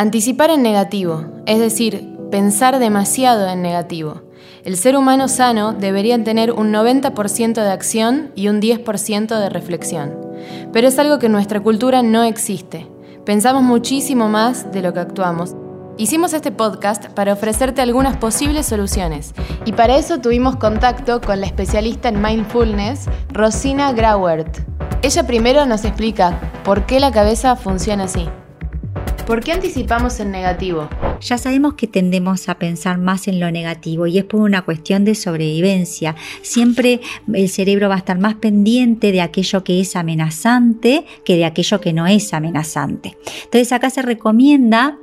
Anticipar en negativo, es decir, pensar demasiado en negativo. El ser humano sano debería tener un 90% de acción y un 10% de reflexión. Pero es algo que en nuestra cultura no existe. Pensamos muchísimo más de lo que actuamos. Hicimos este podcast para ofrecerte algunas posibles soluciones y para eso tuvimos contacto con la especialista en mindfulness, Rosina Grauert. Ella primero nos explica por qué la cabeza funciona así. ¿Por qué anticipamos en negativo? Ya sabemos que tendemos a pensar más en lo negativo y es por una cuestión de sobrevivencia. Siempre el cerebro va a estar más pendiente de aquello que es amenazante que de aquello que no es amenazante. Entonces acá se recomienda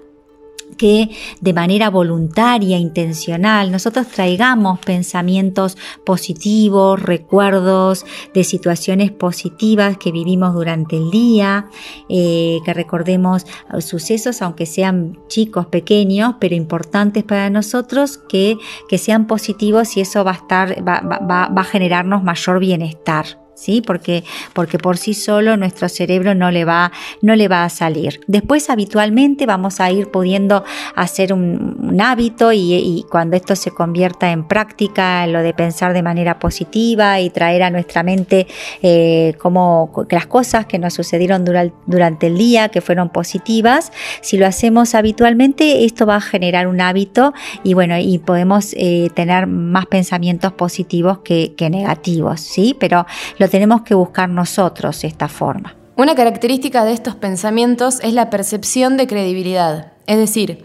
que de manera voluntaria, intencional, nosotros traigamos pensamientos positivos, recuerdos de situaciones positivas que vivimos durante el día, eh, que recordemos sucesos, aunque sean chicos, pequeños, pero importantes para nosotros, que, que sean positivos y eso va a, estar, va, va a generarnos mayor bienestar. ¿Sí? Porque, porque por sí solo nuestro cerebro no le, va, no le va a salir. Después habitualmente vamos a ir pudiendo hacer un, hábito y, cuando esto se convierta en práctica, lo de pensar de manera positiva y traer a nuestra mente eh, como las cosas que nos sucedieron durante el día, que fueron positivas, si lo hacemos habitualmente, esto va a generar un hábito y bueno, y podemos eh, tener más pensamientos positivos que, negativos, ¿sí? Pero tenemos que buscar nosotros esta forma. Una característica de estos pensamientos es la percepción de credibilidad, es decir,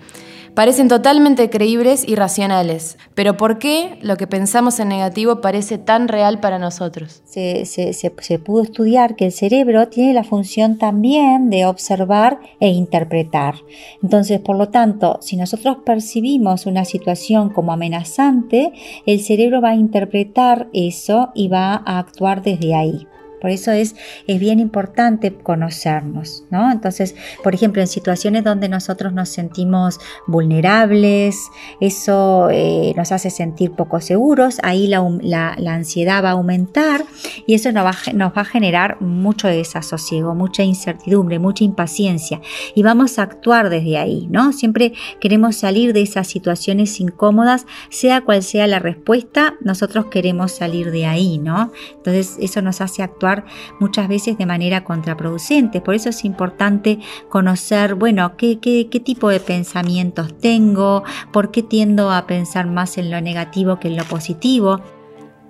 parecen totalmente creíbles y racionales. Pero ¿por qué lo que pensamos en negativo parece tan real para nosotros? Se, se, pudo estudiar que el cerebro tiene la función también de observar e interpretar. Entonces, por lo tanto, si nosotros percibimos una situación como amenazante, el cerebro va a interpretar eso y va a actuar desde ahí. Por eso es, es bien importante conocernos, ¿no? Entonces, por ejemplo, en situaciones donde nosotros nos sentimos vulnerables, eso eh, nos hace sentir poco seguros, ahí la, ansiedad va a aumentar y eso nos va, nos va a generar mucho desasosiego, mucha incertidumbre, mucha impaciencia y vamos a actuar desde ahí, ¿no? Siempre queremos salir de esas situaciones incómodas, sea cual sea la respuesta, nosotros queremos salir de ahí, ¿no? Entonces, eso nos hace actuar muchas veces de manera contraproducente. Por eso es importante conocer, bueno, qué, qué, qué tipo de pensamientos tengo, por qué tiendo a pensar más en lo negativo que en lo positivo.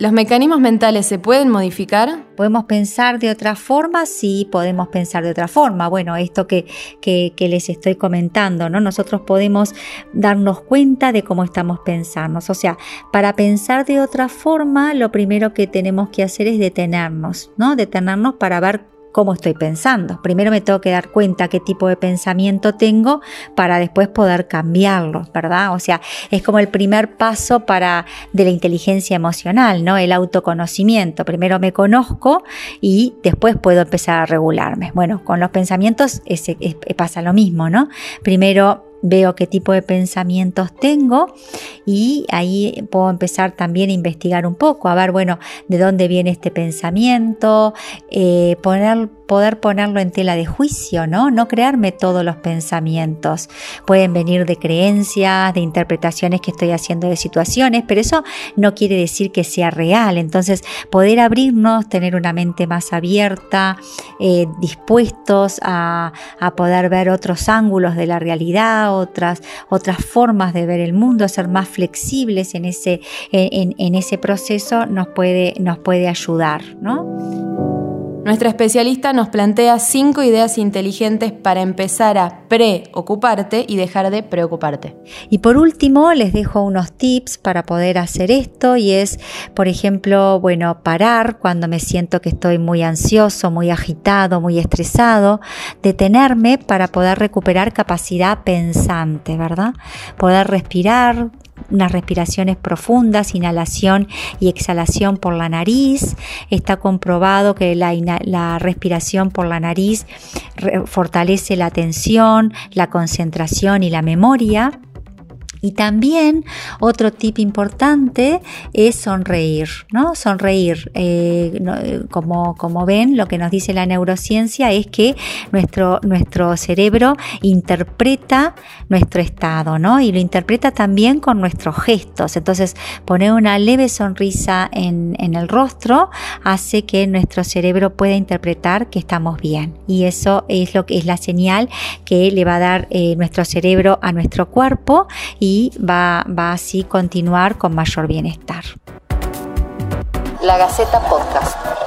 ¿Los mecanismos mentales se pueden modificar? ¿Podemos pensar de otra forma? Sí, podemos pensar de otra forma. Bueno, esto que, que, les estoy comentando, ¿no? Nosotros podemos darnos cuenta de cómo estamos pensando. O sea, para pensar de otra forma, lo primero que tenemos que hacer es detenernos, ¿no? Detenernos para ver cómo estoy pensando. Primero me tengo que dar cuenta qué tipo de pensamiento tengo para después poder cambiarlo, ¿verdad? O sea, es como el primer paso para de la inteligencia emocional, ¿no? El autoconocimiento. Primero me conozco y después puedo empezar a regularme. Bueno, con los pensamientos pasa lo mismo, ¿no? Primero veo qué tipo de pensamientos tengo y ahí puedo empezar también a investigar un poco, a ver, bueno, de dónde viene este pensamiento, eh, poner poder ponerlo en tela de juicio, ¿no? No crearme todos los pensamientos. Pueden venir de creencias, de interpretaciones que estoy haciendo de situaciones, pero eso no quiere decir que sea real. Entonces, poder abrirnos, tener una mente más abierta, eh, dispuestos a, poder ver otros ángulos de la realidad, otras, otras formas de ver el mundo, ser más flexibles en ese, en ese proceso, nos puede, nos puede ayudar, ¿no? Nuestra especialista nos plantea cinco ideas inteligentes para empezar a preocuparte y dejar de preocuparte. Y por último, les dejo unos tips para poder hacer esto y es, por ejemplo, bueno, parar cuando me siento que estoy muy ansioso, muy agitado, muy estresado, detenerme para poder recuperar capacidad pensante, ¿verdad? Poder respirar, unas respiraciones profundas, inhalación y exhalación por la nariz. Está comprobado que la, la respiración por la nariz fortalece la atención, la concentración y la memoria Y también otro tip importante es sonreír, ¿no? Sonreír. Eh, eh, como, como ven, lo que nos dice la neurociencia es que nuestro, nuestro cerebro interpreta nuestro estado, ¿no? Y lo interpreta también con nuestros gestos. Entonces, poner una leve sonrisa en, el rostro hace que nuestro cerebro pueda interpretar que estamos bien. Y eso es lo que es la señal que le va a dar eh, nuestro cerebro a nuestro cuerpo y va, va así continuar con mayor bienestar. La Gaceta Podcast.